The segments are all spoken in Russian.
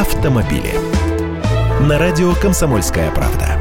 автомобили. На радио «Комсомольская правда».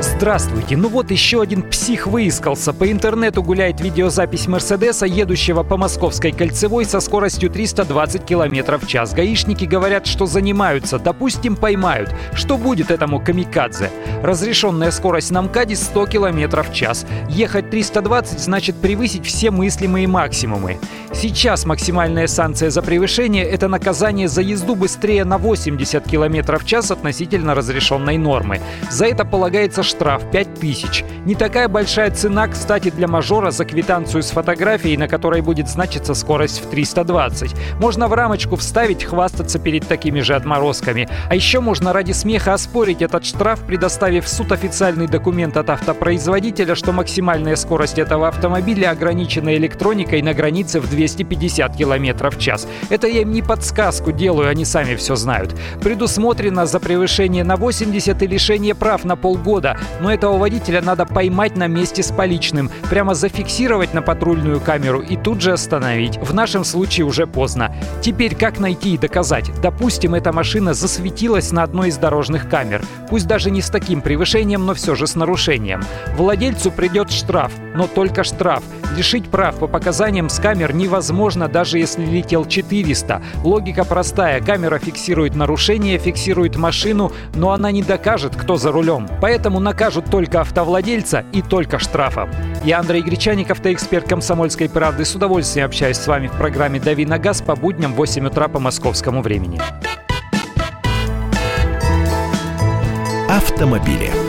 Здравствуйте. Ну вот еще один псих выискался. По интернету гуляет видеозапись Мерседеса, едущего по Московской кольцевой со скоростью 320 км в час. Гаишники говорят, что занимаются. Допустим, поймают. Что будет этому камикадзе? Разрешенная скорость на МКАДе 100 км в час. Ехать 320 значит превысить все мыслимые максимумы. Сейчас максимальная санкция за превышение – это наказание за езду быстрее на 80 км в час относительно разрешенной нормы. За это полагается штраф штраф 5000. Не такая большая цена, кстати, для мажора за квитанцию с фотографией, на которой будет значиться скорость в 320. Можно в рамочку вставить, хвастаться перед такими же отморозками. А еще можно ради смеха оспорить этот штраф, предоставив в суд официальный документ от автопроизводителя, что максимальная скорость этого автомобиля ограничена электроникой на границе в 250 км в час. Это я им не подсказку делаю, они сами все знают. Предусмотрено за превышение на 80 и лишение прав на полгода но этого водителя надо поймать на месте с поличным, прямо зафиксировать на патрульную камеру и тут же остановить. В нашем случае уже поздно. Теперь как найти и доказать? Допустим, эта машина засветилась на одной из дорожных камер. Пусть даже не с таким превышением, но все же с нарушением. Владельцу придет штраф, но только штраф. Лишить прав по показаниям с камер невозможно, даже если летел 400. Логика простая. Камера фиксирует нарушение, фиксирует машину, но она не докажет, кто за рулем. Поэтому накажут только автовладельца и только штрафом. Я Андрей Гречаник, автоэксперт «Комсомольской правды». С удовольствием общаюсь с вами в программе «Дави на газ» по будням в 8 утра по московскому времени. Автомобили.